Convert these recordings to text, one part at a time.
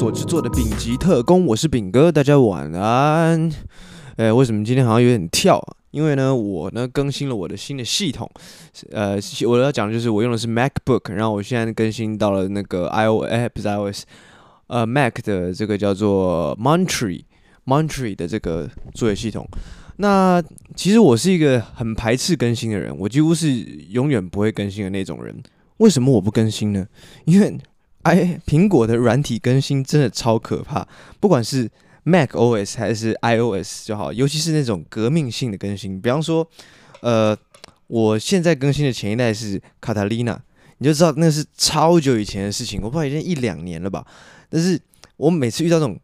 所制作的丙级特工，我是丙哥，大家晚安。诶，为什么今天好像有点跳？因为呢，我呢更新了我的新的系统。呃，我要讲的就是我用的是 MacBook，然后我现在更新到了那个 iOS，iOS，呃，Mac 的这个叫做 Monterey，Monterey 的这个作业系统。那其实我是一个很排斥更新的人，我几乎是永远不会更新的那种人。为什么我不更新呢？因为哎，苹果的软体更新真的超可怕，不管是 Mac OS 还是 iOS 就好，尤其是那种革命性的更新，比方说，呃，我现在更新的前一代是 Catalina，你就知道那是超久以前的事情，我不知道已经一两年了吧。但是我每次遇到这种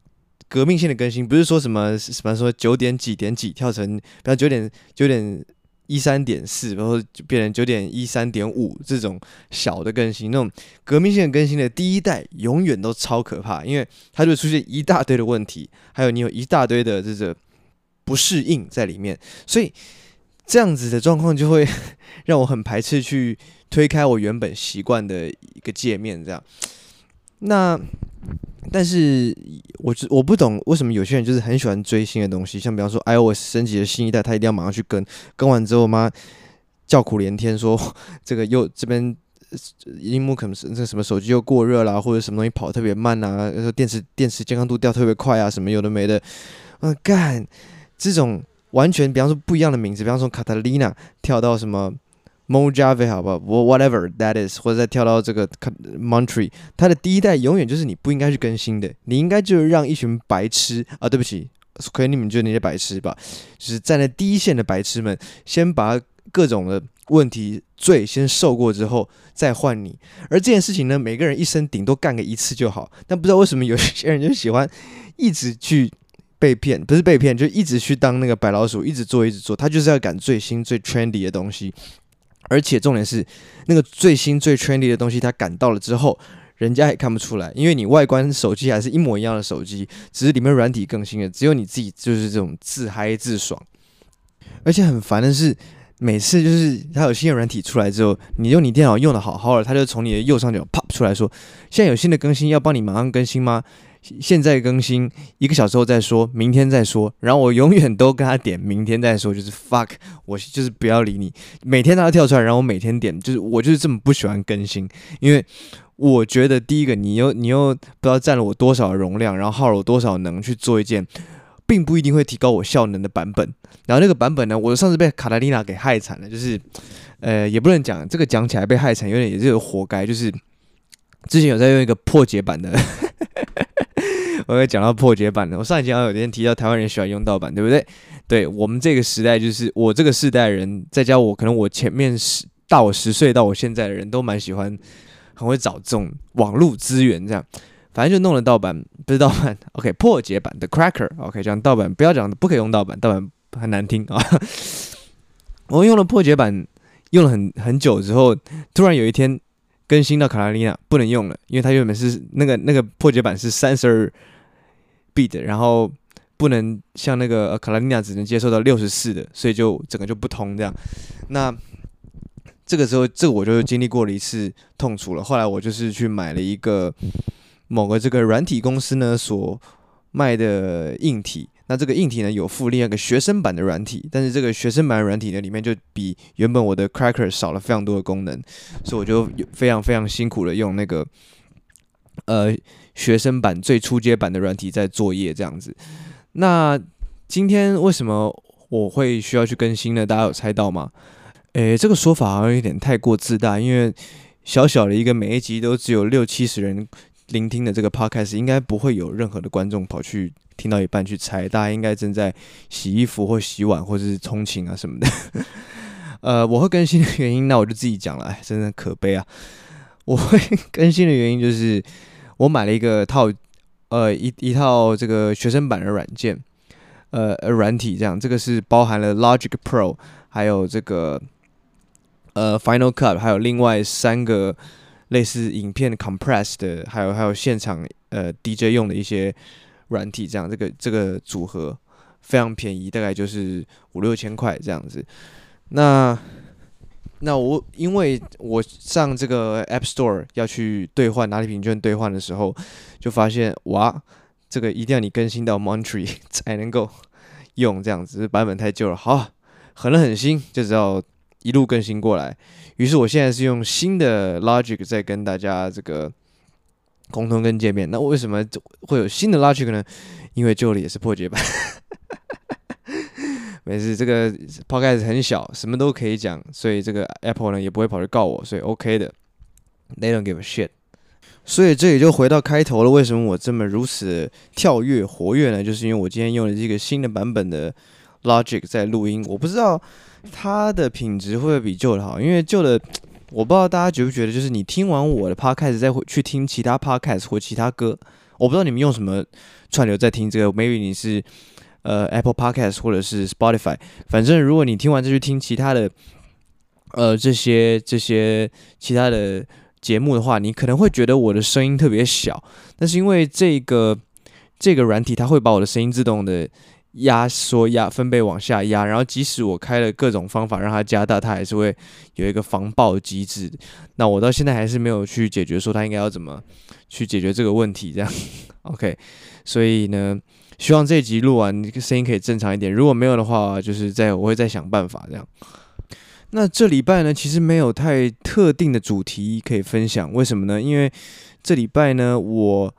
革命性的更新，不是说什么什么说九点几点几跳成，比方九点九点。一三点四，然后就变成九点一三点五这种小的更新，那种革命性更新的第一代永远都超可怕，因为它就会出现一大堆的问题，还有你有一大堆的这个不适应在里面，所以这样子的状况就会 让我很排斥去推开我原本习惯的一个界面，这样。那。但是我我不懂为什么有些人就是很喜欢追新的东西，像比方说 iOS 升级的新一代，他一定要马上去跟，跟完之后妈叫苦连天说这个又这边萤幕可能是这什么手机又过热啦，或者什么东西跑特别慢啊，说电池电池健康度掉特别快啊，什么有的没的，嗯，干这种完全比方说不一样的名字，比方说 Catalina 跳到什么。Mojave 好不好？我 whatever that is，或者再跳到这个 m o n t r e y 它的第一代永远就是你不应该去更新的，你应该就是让一群白痴啊，对不起，可能你们就是那些白痴吧，就是站在第一线的白痴们，先把各种的问题罪先受过之后再换你。而这件事情呢，每个人一生顶多干个一次就好，但不知道为什么有些人就喜欢一直去被骗，不是被骗，就一直去当那个白老鼠，一直做一直做，他就是要赶最新最 trendy 的东西。而且重点是，那个最新最 trendy 的东西，它赶到了之后，人家也看不出来，因为你外观手机还是一模一样的手机，只是里面软体更新了，只有你自己就是这种自嗨自爽。而且很烦的是，每次就是它有新的软体出来之后，你用你电脑用的好好的，它就从你的右上角 pop 出来说，现在有新的更新，要帮你马上更新吗？现在更新一个小时后再说，明天再说，然后我永远都跟他点明天再说，就是 fuck，我就是不要理你，每天他都跳出来，然后我每天点，就是我就是这么不喜欢更新，因为我觉得第一个你又你又不知道占了我多少容量，然后耗了我多少能去做一件，并不一定会提高我效能的版本，然后那个版本呢，我上次被卡塔丽娜给害惨了，就是呃也不能讲这个讲起来被害惨，有点也是有活该，就是之前有在用一个破解版的。我会讲到破解版的。我上一集好像有天提到台湾人喜欢用盗版，对不对？对，我们这个时代，就是我这个世代人，再加我可能我前面十大我十岁到我现在的人都蛮喜欢，很会找这种网络资源，这样，反正就弄了盗版，不是盗版，OK，破解版的 Cracker，OK，讲盗版，不要讲不可以用盗版，盗版很难听啊。我用了破解版，用了很很久之后，突然有一天更新到卡塔利娜不能用了，因为它原本是那个那个破解版是三十二。beat，然后不能像那个卡拉尼亚只能接受到六十四的，所以就整个就不通这样。那这个时候，这个我就经历过了一次痛楚了。后来我就是去买了一个某个这个软体公司呢所卖的硬体。那这个硬体呢有附另外一个学生版的软体，但是这个学生版软体呢里面就比原本我的 Cracker 少了非常多的功能，所以我就非常非常辛苦的用那个呃。学生版最初阶版的软体在作业这样子，那今天为什么我会需要去更新呢？大家有猜到吗？诶，这个说法好像有点太过自大，因为小小的一个每一集都只有六七十人聆听的这个 podcast，应该不会有任何的观众跑去听到一半去猜，大家应该正在洗衣服或洗碗或者是通勤啊什么的。呃，我会更新的原因，那我就自己讲了，哎，真的可悲啊！我会更新的原因就是。我买了一个套，呃，一一套这个学生版的软件，呃，软体这样，这个是包含了 Logic Pro，还有这个呃 Final Cut，还有另外三个类似影片 compress 的，还有还有现场呃 DJ 用的一些软体，这样，这个这个组合非常便宜，大概就是五六千块这样子。那那我因为我上这个 App Store 要去兑换拿礼品券兑换的时候，就发现哇，这个一定要你更新到 Monterey 才能够用，这样子版本太旧了。好，狠了狠心，就只要一路更新过来。于是我现在是用新的 Logic 在跟大家这个沟通跟见面。那为什么会有新的 Logic 呢？因为旧的也是破解版。没事，这个 Podcast 很小，什么都可以讲，所以这个 Apple 呢也不会跑去告我，所以 OK 的。They don't give a shit。所以这也就回到开头了，为什么我这么如此跳跃活跃呢？就是因为我今天用了这个新的版本的 Logic 在录音，我不知道它的品质会不会比旧的好，因为旧的我不知道大家觉不觉得，就是你听完我的 Podcast 再去听其他 Podcast 或其他歌，我不知道你们用什么串流在听这个，maybe 你是。呃，Apple Podcast 或者是 Spotify，反正如果你听完再去听其他的，呃，这些这些其他的节目的话，你可能会觉得我的声音特别小，但是因为这个这个软体它会把我的声音自动的压缩压分贝往下压，然后即使我开了各种方法让它加大，它还是会有一个防爆机制。那我到现在还是没有去解决说它应该要怎么去解决这个问题，这样 OK，所以呢。希望这集录完，这个声音可以正常一点。如果没有的话，就是再我会再想办法这样。那这礼拜呢，其实没有太特定的主题可以分享。为什么呢？因为这礼拜呢，我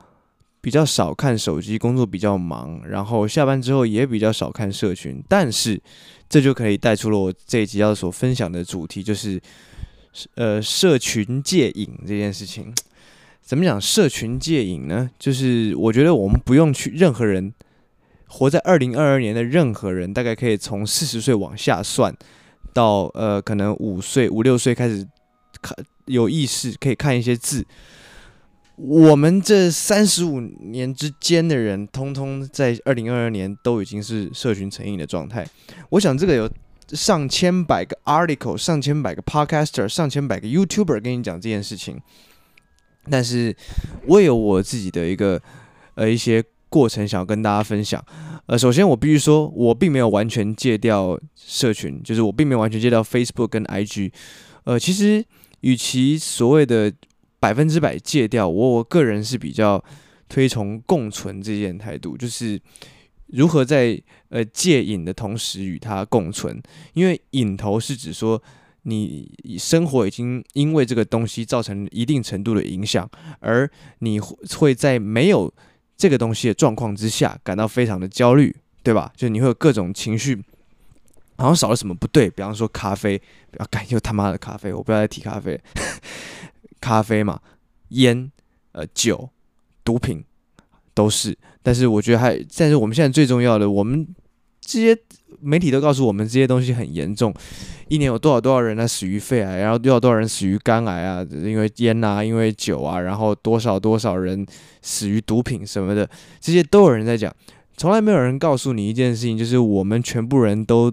比较少看手机，工作比较忙，然后下班之后也比较少看社群。但是这就可以带出了我这一集要所分享的主题，就是呃，社群戒瘾这件事情。怎么讲社群戒瘾呢？就是我觉得我们不用去任何人。活在二零二二年的任何人，大概可以从四十岁往下算，到呃，可能五岁、五六岁开始看有意识，可以看一些字。我们这三十五年之间的人，通通在二零二二年都已经是社群成瘾的状态。我想这个有上千百个 article，上千百个 podcaster，上千百个 YouTuber 跟你讲这件事情。但是我有我自己的一个呃一些。过程想要跟大家分享，呃，首先我必须说，我并没有完全戒掉社群，就是我并没有完全戒掉 Facebook 跟 IG，呃，其实与其所谓的百分之百戒掉，我我个人是比较推崇共存这件态度，就是如何在呃戒瘾的同时与它共存，因为瘾头是指说你生活已经因为这个东西造成一定程度的影响，而你会在没有这个东西的状况之下，感到非常的焦虑，对吧？就你会有各种情绪，好像少了什么不对。比方说咖啡，不要干又他妈的咖啡，我不要再提咖啡。咖啡嘛，烟、呃酒、毒品都是。但是我觉得还，但是我们现在最重要的，我们这些媒体都告诉我们这些东西很严重。一年有多少多少人呢死于肺癌，然后多少多少人死于肝癌啊？因为烟啊，因为酒啊，然后多少多少人死于毒品什么的，这些都有人在讲。从来没有人告诉你一件事情，就是我们全部人都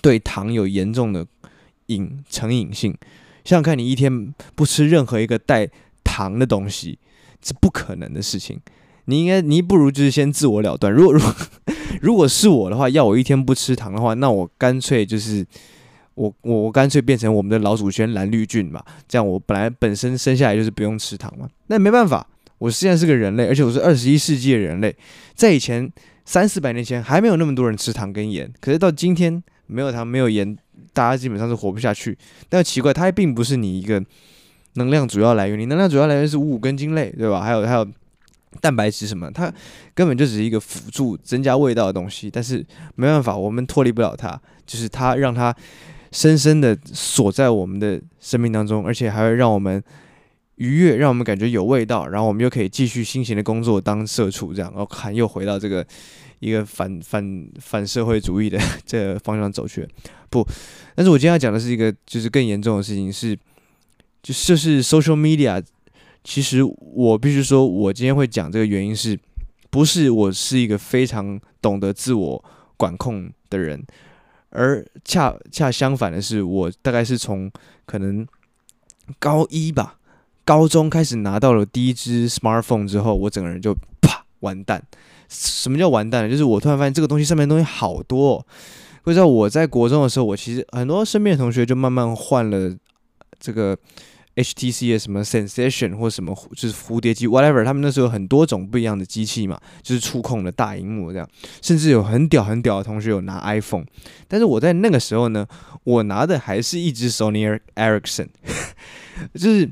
对糖有严重的瘾成瘾性。想想看，你一天不吃任何一个带糖的东西，是不可能的事情。你应该，你不如就是先自我了断。如果如果如果是我的话，要我一天不吃糖的话，那我干脆就是我我我干脆变成我们的老祖先蓝绿菌嘛。这样我本来本身生下来就是不用吃糖嘛。那没办法，我现在是个人类，而且我是二十一世纪的人类。在以前三四百年前还没有那么多人吃糖跟盐，可是到今天没有糖没有盐，大家基本上是活不下去。但奇怪，它还并不是你一个能量主要来源，你能量主要来源是五谷根茎类，对吧？还有还有。蛋白质什么，它根本就只是一个辅助增加味道的东西，但是没办法，我们脱离不了它，就是它让它深深的锁在我们的生命当中，而且还会让我们愉悦，让我们感觉有味道，然后我们又可以继续辛勤的工作当社畜，这样，然后看又回到这个一个反反反社会主义的这个方向走去。不，但是我今天要讲的是一个就是更严重的事情，是就就是 social media。其实我必须说，我今天会讲这个原因是，不是我是一个非常懂得自我管控的人，而恰恰相反的是，我大概是从可能高一吧，高中开始拿到了第一支 smartphone 之后，我整个人就啪完蛋。什么叫完蛋？就是我突然发现这个东西上面的东西好多哦。不知道我在国中的时候，我其实很多身边的同学就慢慢换了这个 HTC 的什么 Sensation 或什么就是蝴蝶机 whatever，他们那时候有很多种不一样的机器嘛，就是触控的大荧幕这样，甚至有很屌很屌的同学有拿 iPhone，但是我在那个时候呢，我拿的还是一只 Sony Ericsson，就是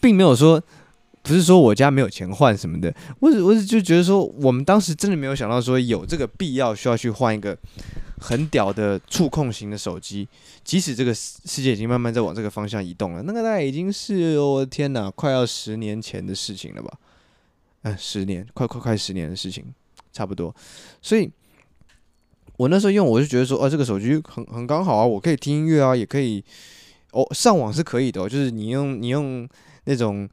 并没有说。不是说我家没有钱换什么的，我只我只就觉得说，我们当时真的没有想到说有这个必要需要去换一个很屌的触控型的手机，即使这个世界已经慢慢在往这个方向移动了，那个大概已经是我天哪，快要十年前的事情了吧？嗯，十年，快快快十年的事情，差不多。所以，我那时候用，我就觉得说，哦，这个手机很很刚好啊，我可以听音乐啊，也可以，哦，上网是可以的哦，就是你用你用。那种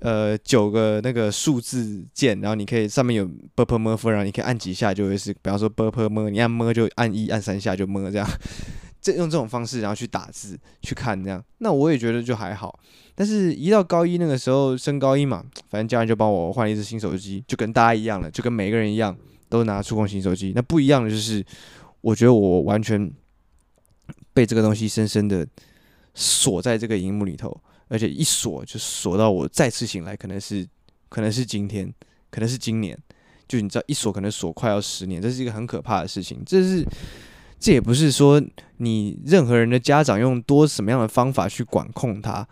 呃九个那个数字键，然后你可以上面有 b p m f，然后你可以按几下就会是，比方说 b p m，你按 m 就按一，按三下就 m 这样，这用这种方式然后去打字去看这样，那我也觉得就还好。但是，一到高一那个时候升高一嘛，反正家人就帮我换了一只新手机，就跟大家一样了，就跟每个人一样，都拿触控型手机。那不一样的就是，我觉得我完全被这个东西深深的锁在这个荧幕里头。而且一锁就锁到我再次醒来，可能是可能是今天，可能是今年，就你知道一锁可能锁快要十年，这是一个很可怕的事情。这是这也不是说你任何人的家长用多什么样的方法去管控他，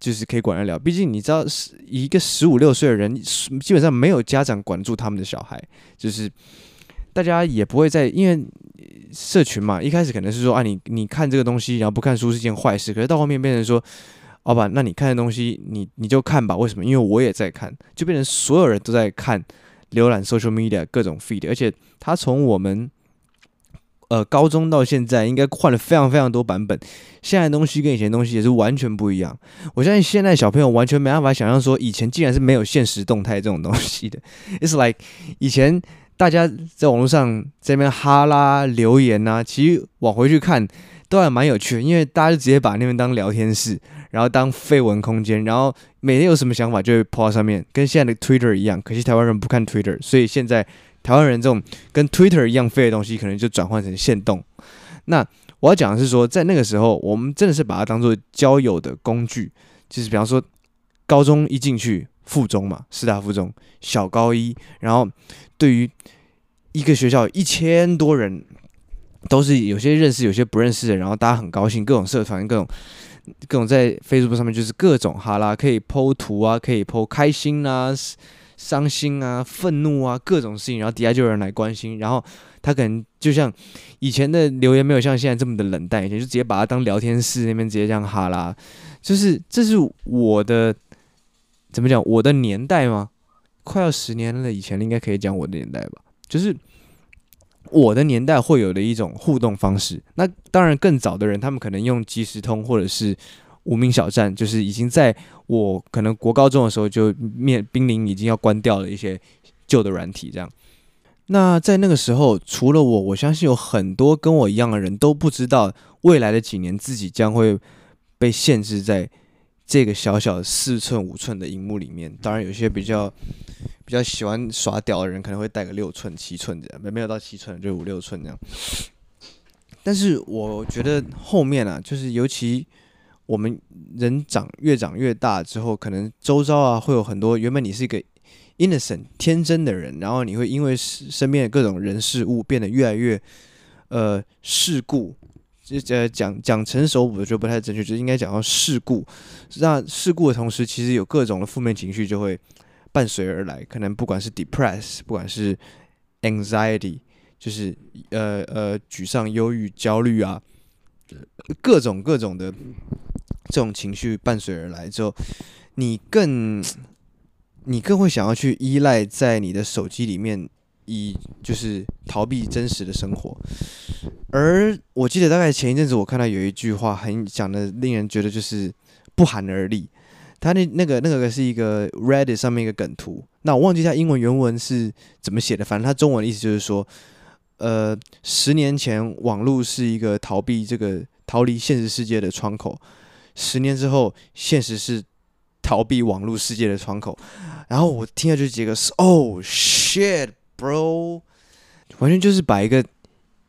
就是可以管得了。毕竟你知道，一个十五六岁的人，基本上没有家长管住他们的小孩，就是大家也不会在因为社群嘛，一开始可能是说啊，你你看这个东西，然后不看书是件坏事，可是到后面变成说。好吧，那你看的东西，你你就看吧。为什么？因为我也在看，就变成所有人都在看，浏览 social media 各种 feed，而且他从我们呃高中到现在，应该换了非常非常多版本。现在的东西跟以前东西也是完全不一样。我相信现在小朋友完全没办法想象说，以前竟然是没有现实动态这种东西的。It's like 以前大家在网络上这边哈拉留言啊，其实往回去看都还蛮有趣的，因为大家就直接把那边当聊天室。然后当废文空间，然后每天有什么想法就会抛到上面，跟现在的 Twitter 一样。可惜台湾人不看 Twitter，所以现在台湾人这种跟 Twitter 一样废的东西，可能就转换成限动。那我要讲的是说，在那个时候，我们真的是把它当做交友的工具，就是比方说高中一进去，附中嘛，师大附中，小高一，然后对于一个学校一千多人，都是有些认识，有些不认识的，然后大家很高兴，各种社团，各种。各种在 Facebook 上面就是各种哈拉，可以 po 图啊，可以 po 开心啊、伤心啊、愤怒啊，各种事情，然后底下就有人来关心，然后他可能就像以前的留言没有像现在这么的冷淡，以前就直接把它当聊天室那边直接这样哈拉，就是这是我的怎么讲，我的年代吗？快要十年了以前应该可以讲我的年代吧，就是。我的年代会有的一种互动方式，那当然更早的人，他们可能用即时通或者是无名小站，就是已经在我可能国高中的时候就面濒临已经要关掉了一些旧的软体这样。那在那个时候，除了我，我相信有很多跟我一样的人都不知道未来的几年自己将会被限制在这个小小的四寸五寸的荧幕里面。当然，有些比较。比较喜欢耍屌的人可能会带个六寸、七寸这样，没没有到七寸，就五六寸这样。但是我觉得后面啊，就是尤其我们人长越长越大之后，可能周遭啊会有很多原本你是一个 innocent 天真的人，然后你会因为身边的各种人事物变得越来越呃世故，就呃讲讲成熟我觉得不太正确，就应该讲到世故。那世故的同时，其实有各种的负面情绪就会。伴随而来，可能不管是 depress，不管是 anxiety，就是呃呃沮丧、忧郁、焦虑啊，各种各种的这种情绪伴随而来之后，你更你更会想要去依赖在你的手机里面，以就是逃避真实的生活。而我记得大概前一阵子我看到有一句话很讲的，令人觉得就是不寒而栗。他那那个那个是一个 Reddit 上面一个梗图，那我忘记他英文原文是怎么写的，反正他中文的意思就是说，呃，十年前网络是一个逃避这个逃离现实世界的窗口，十年之后现实是逃避网络世界的窗口。然后我听下去几个是，Oh shit, bro，完全就是把一个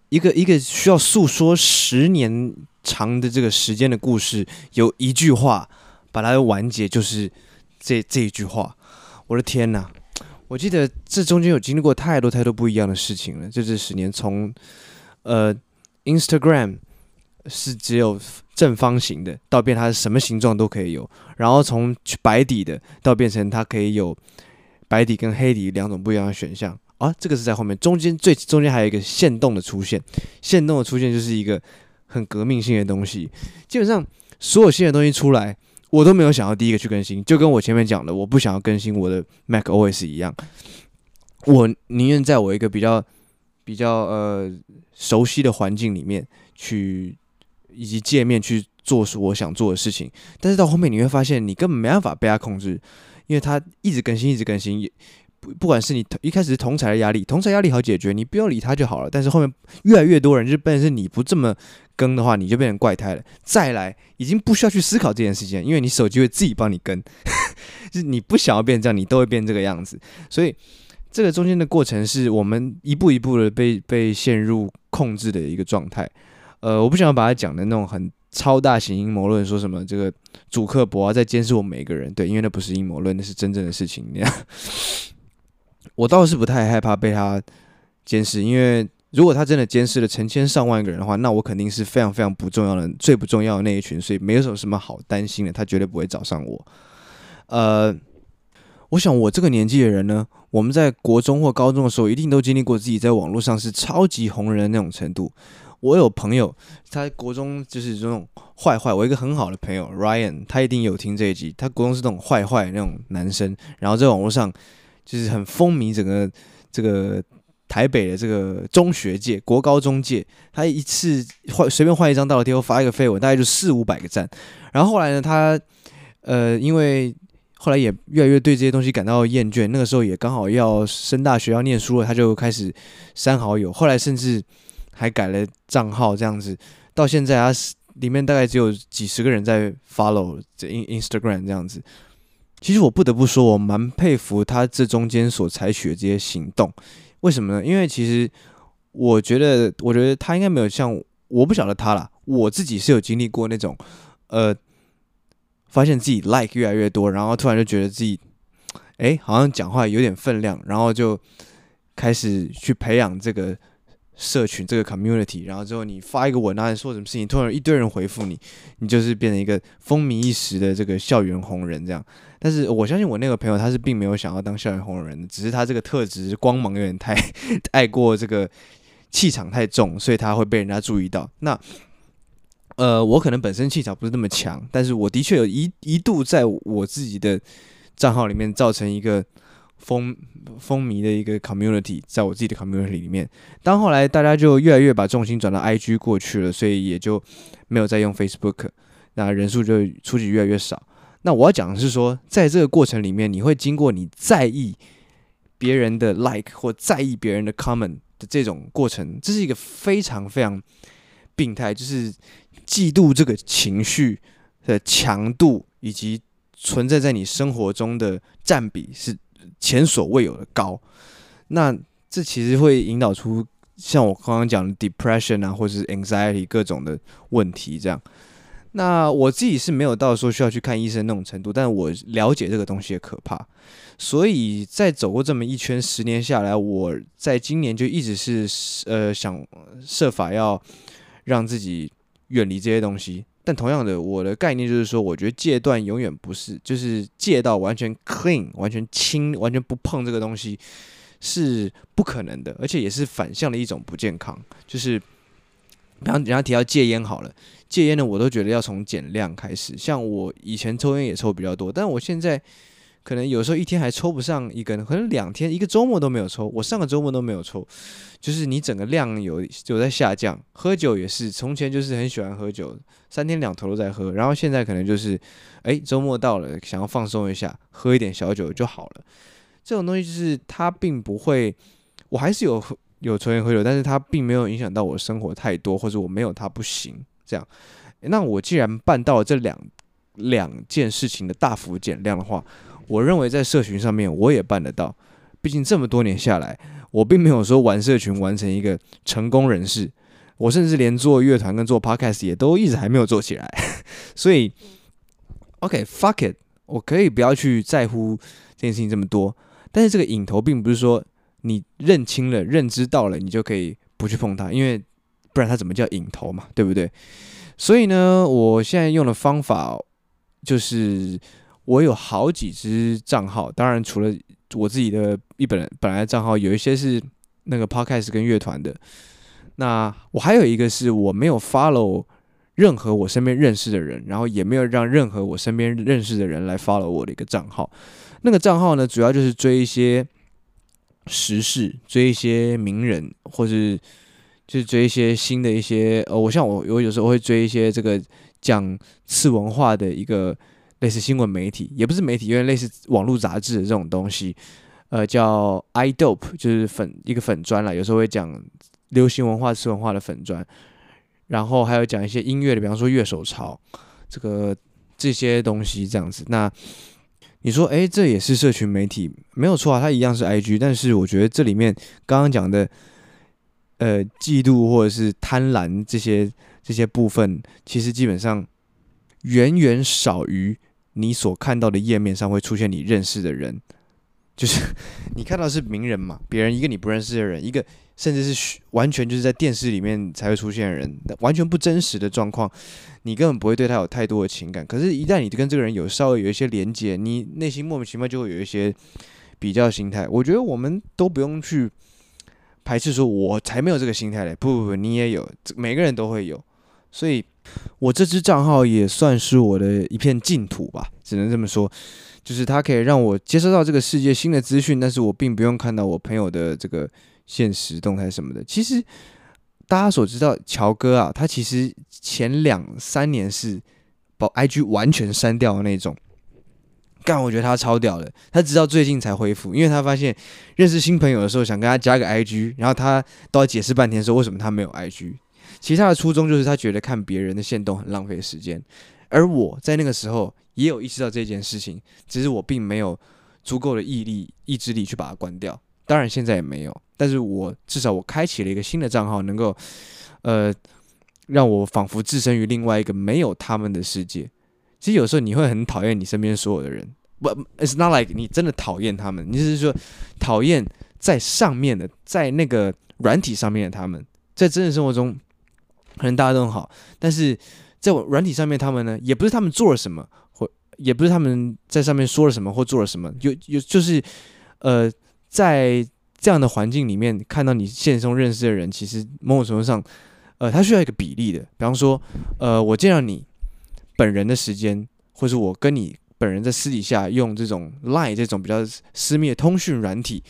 一个一个需要诉说十年长的这个时间的故事，有一句话把它完结，就是这这一句话。我的天呐，我记得这中间有经历过太多太多不一样的事情了。就这十年，从呃 Instagram 是只有正方形的，到变它是什么形状都可以有，然后从白底的到变成它可以有白底跟黑底两种不一样的选项。啊，这个是在后面，中间最中间还有一个线动的出现，线动的出现就是一个很革命性的东西。基本上所有新的东西出来，我都没有想要第一个去更新，就跟我前面讲的，我不想要更新我的 Mac OS 一样，我宁愿在我一个比较比较呃熟悉的环境里面去以及界面去做我想做的事情。但是到后面你会发现，你根本没办法被它控制，因为它一直更新，一直更新。不，不管是你一开始是同侪的压力，同侪压力好解决，你不要理他就好了。但是后面越来越多人，就变成是你不这么更的话，你就变成怪胎了。再来，已经不需要去思考这件事情，因为你手机会自己帮你更，就是你不想要变这样，你都会变这个样子。所以这个中间的过程是我们一步一步的被被陷入控制的一个状态。呃，我不想要把它讲的那种很超大型阴谋论，说什么这个主克博啊在监视我们每个人，对，因为那不是阴谋论，那是真正的事情。那样。我倒是不太害怕被他监视，因为如果他真的监视了成千上万个人的话，那我肯定是非常非常不重要的、最不重要的那一群，所以没有什么什么好担心的。他绝对不会找上我。呃，我想我这个年纪的人呢，我们在国中或高中的时候，一定都经历过自己在网络上是超级红人的那种程度。我有朋友，他国中就是这种坏坏。我一个很好的朋友 Ryan，他一定有听这一集。他国中是那种坏坏那种男生，然后在网络上。就是很风靡整个这个台北的这个中学界、国高中界，他一次换随便换一张大头贴，发一个废文，大概就四五百个赞。然后后来呢，他呃，因为后来也越来越对这些东西感到厌倦，那个时候也刚好要升大学要念书了，他就开始删好友。后来甚至还改了账号，这样子到现在，他里面大概只有几十个人在 follow 这 Instagram 这样子。其实我不得不说，我蛮佩服他这中间所采取的这些行动。为什么呢？因为其实我觉得，我觉得他应该没有像我不晓得他啦，我自己是有经历过那种，呃，发现自己 like 越来越多，然后突然就觉得自己，哎，好像讲话有点分量，然后就开始去培养这个。社群这个 community，然后之后你发一个文案说什么事情，突然一堆人回复你，你就是变成一个风靡一时的这个校园红人这样。但是我相信我那个朋友他是并没有想要当校园红人的，只是他这个特质光芒有点太 太过这个气场太重，所以他会被人家注意到。那呃，我可能本身气场不是那么强，但是我的确有一一度在我自己的账号里面造成一个。风风靡的一个 community，在我自己的 community 里面，当后来大家就越来越把重心转到 IG 过去了，所以也就没有再用 Facebook，那人数就出去越来越少。那我要讲的是说，在这个过程里面，你会经过你在意别人的 like 或在意别人的 comment 的这种过程，这是一个非常非常病态，就是嫉妒这个情绪的强度以及存在在你生活中的占比是。前所未有的高，那这其实会引导出像我刚刚讲的 depression 啊，或者是 anxiety 各种的问题。这样，那我自己是没有到说需要去看医生那种程度，但我了解这个东西的可怕。所以在走过这么一圈十年下来，我在今年就一直是呃想设法要让自己远离这些东西。但同样的，我的概念就是说，我觉得戒断永远不是，就是戒到完全 clean、完全清、完全不碰这个东西是不可能的，而且也是反向的一种不健康。就是，比方人家提到戒烟好了，戒烟呢，我都觉得要从减量开始。像我以前抽烟也抽比较多，但我现在。可能有时候一天还抽不上一根，可能两天一个周末都没有抽。我上个周末都没有抽，就是你整个量有有在下降。喝酒也是，从前就是很喜欢喝酒，三天两头都在喝，然后现在可能就是，哎，周末到了，想要放松一下，喝一点小酒就好了。这种东西就是它并不会，我还是有有抽烟喝酒，但是它并没有影响到我生活太多，或者我没有它不行。这样，那我既然办到了这两两件事情的大幅减量的话。我认为在社群上面我也办得到，毕竟这么多年下来，我并没有说玩社群完成一个成功人士，我甚至连做乐团跟做 podcast 也都一直还没有做起来，所以 OK fuck it，我可以不要去在乎这件事情这么多。但是这个瘾头并不是说你认清了、认知到了，你就可以不去碰它，因为不然它怎么叫瘾头嘛，对不对？所以呢，我现在用的方法就是我有好几支账号，当然除了我自己的一本本来账号，有一些是那个 podcast 跟乐团的。那我还有一个是我没有 follow 任何我身边认识的人，然后也没有让任何我身边认识的人来 follow 我的一个账号。那个账号呢，主要就是追一些时事，追一些名人，或是就是追一些新的一些呃，我像我我有时候会追一些这个讲次文化的一个类似新闻媒体，也不是媒体，因为类似网络杂志的这种东西，呃，叫 iDope，就是粉一个粉专啦，有时候会讲。流行文化、次文化的粉专，然后还有讲一些音乐的，比方说乐手潮，这个这些东西这样子。那你说，诶，这也是社群媒体，没有错啊，它一样是 IG。但是我觉得这里面刚刚讲的，呃，嫉妒或者是贪婪这些这些部分，其实基本上远远少于你所看到的页面上会出现你认识的人。就是 你看到是名人嘛，别人一个你不认识的人，一个。甚至是完全就是在电视里面才会出现的人，完全不真实的状况，你根本不会对他有太多的情感。可是，一旦你跟这个人有稍微有一些连接，你内心莫名其妙就会有一些比较心态。我觉得我们都不用去排斥说，我才没有这个心态嘞。不不不，你也有，每个人都会有。所以，我这支账号也算是我的一片净土吧，只能这么说。就是它可以让我接收到这个世界新的资讯，但是我并不用看到我朋友的这个。现实动态什么的，其实大家所知道，乔哥啊，他其实前两三年是把 IG 完全删掉的那种。干，我觉得他超屌的，他直到最近才恢复，因为他发现认识新朋友的时候想跟他加个 IG，然后他都要解释半天说为什么他没有 IG。其实他的初衷就是他觉得看别人的线动很浪费时间，而我在那个时候也有意识到这件事情，只是我并没有足够的毅力、意志力去把它关掉。当然现在也没有。但是我至少我开启了一个新的账号，能够，呃，让我仿佛置身于另外一个没有他们的世界。其实有时候你会很讨厌你身边所有的人，不，it's not like 你真的讨厌他们，你只是说讨厌在上面的，在那个软体上面的他们，在真实生活中可能大家都很好，但是在软体上面他们呢，也不是他们做了什么，或也不是他们在上面说了什么或做了什么，有有就是，呃，在。这样的环境里面，看到你现实中认识的人，其实某种程度上，呃，他需要一个比例的。比方说，呃，我见到你本人的时间，或是我跟你本人在私底下用这种 Line 这种比较私密的通讯软体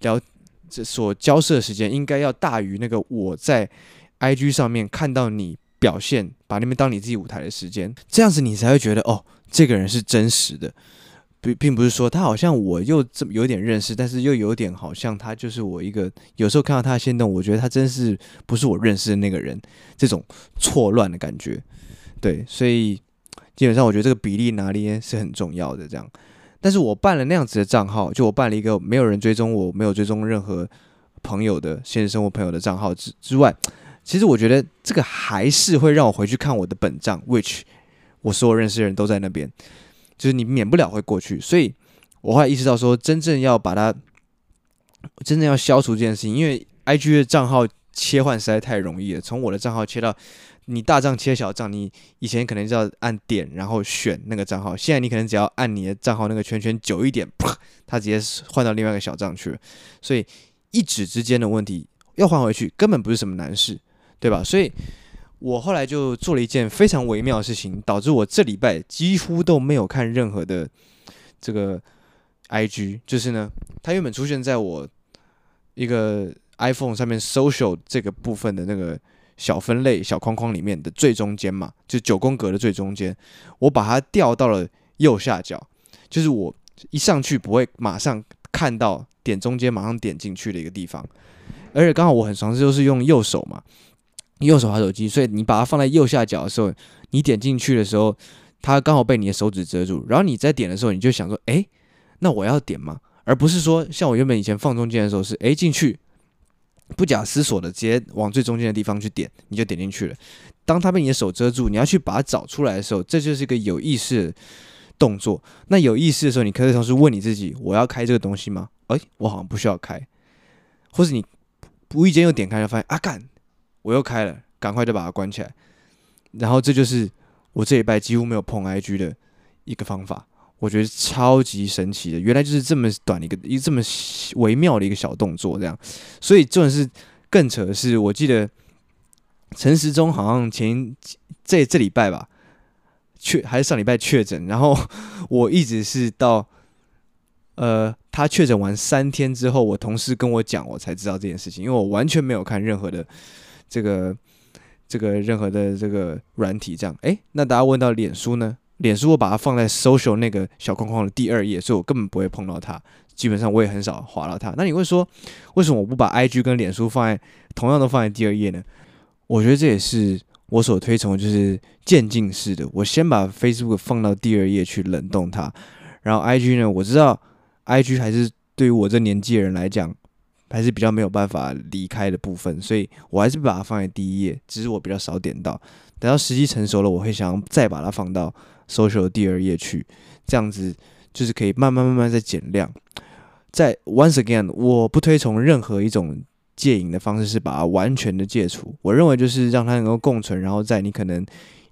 聊，这所交涉的时间，应该要大于那个我在 IG 上面看到你表现，把那边当你自己舞台的时间。这样子你才会觉得，哦，这个人是真实的。并并不是说他好像我又这么有点认识，但是又有点好像他就是我一个。有时候看到他的限动，我觉得他真是不是我认识的那个人，这种错乱的感觉。对，所以基本上我觉得这个比例拿捏是很重要的。这样，但是我办了那样子的账号，就我办了一个没有人追踪我，没有追踪任何朋友的现实生活朋友的账号之之外，其实我觉得这个还是会让我回去看我的本账，which 我所有认识的人都在那边。就是你免不了会过去，所以我后来意识到说，真正要把它，真正要消除这件事情，因为 IG 的账号切换实在太容易了。从我的账号切到你大账切小账，你以前可能就要按点然后选那个账号，现在你可能只要按你的账号那个圈圈久一点，啪，它直接换到另外一个小账去了。所以一指之间的问题要换回去，根本不是什么难事，对吧？所以。我后来就做了一件非常微妙的事情，导致我这礼拜几乎都没有看任何的这个 IG。就是呢，它原本出现在我一个 iPhone 上面 Social 这个部分的那个小分类小框框里面的最中间嘛，就九宫格的最中间，我把它调到了右下角，就是我一上去不会马上看到点中间马上点进去的一个地方，而且刚好我很尝试就是用右手嘛。右手滑手机，所以你把它放在右下角的时候，你点进去的时候，它刚好被你的手指遮住。然后你在点的时候，你就想说：“诶，那我要点吗？”而不是说像我原本以前放中间的时候是“诶进去”，不假思索的直接往最中间的地方去点，你就点进去了。当它被你的手遮住，你要去把它找出来的时候，这就是一个有意识的动作。那有意识的时候，你可以同时问你自己：我要开这个东西吗？诶，我好像不需要开。或是你无意间又点开了，发现啊干，我又开了，赶快就把它关起来。然后这就是我这礼拜几乎没有碰 IG 的一个方法。我觉得超级神奇的，原来就是这么短的一个一这么微妙的一个小动作，这样。所以这种是更扯的是，我记得陈时中好像前这这礼拜吧，确还是上礼拜确诊，然后我一直是到呃他确诊完三天之后，我同事跟我讲，我才知道这件事情，因为我完全没有看任何的这个这个任何的这个软体，这样。诶，那大家问到脸书呢？脸书我把它放在 social 那个小框框的第二页，所以我根本不会碰到它。基本上我也很少划到它。那你会说，为什么我不把 IG 跟脸书放在同样都放在第二页呢？我觉得这也是我所推崇，就是渐进式的。我先把 Facebook 放到第二页去冷冻它，然后 IG 呢，我知道 IG 还是对于我这年纪的人来讲，还是比较没有办法离开的部分，所以我还是把它放在第一页，只是我比较少点到。等到时机成熟了，我会想要再把它放到 social 的第二页去，这样子就是可以慢慢慢慢再减量。在 once again，我不推崇任何一种戒瘾的方式是把它完全的戒除。我认为就是让它能够共存，然后在你可能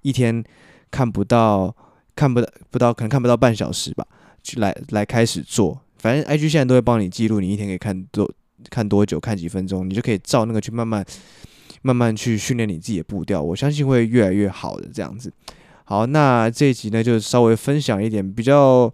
一天看不到、看不到、不到可能看不到半小时吧，去来来开始做。反正 IG 现在都会帮你记录，你一天可以看多看多久、看几分钟，你就可以照那个去慢慢慢慢去训练你自己的步调。我相信会越来越好的这样子。好，那这一集呢，就稍微分享一点比较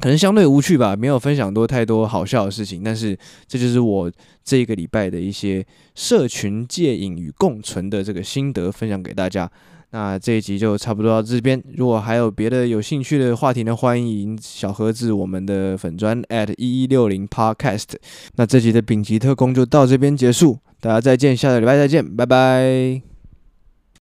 可能相对无趣吧，没有分享多太多好笑的事情，但是这就是我这一个礼拜的一些社群戒瘾与共存的这个心得分享给大家。那这一集就差不多到这边，如果还有别的有兴趣的话题呢，欢迎小盒子我们的粉砖 at 一一六零 podcast。那这集的丙级特工就到这边结束，大家再见，下个礼拜再见，拜拜。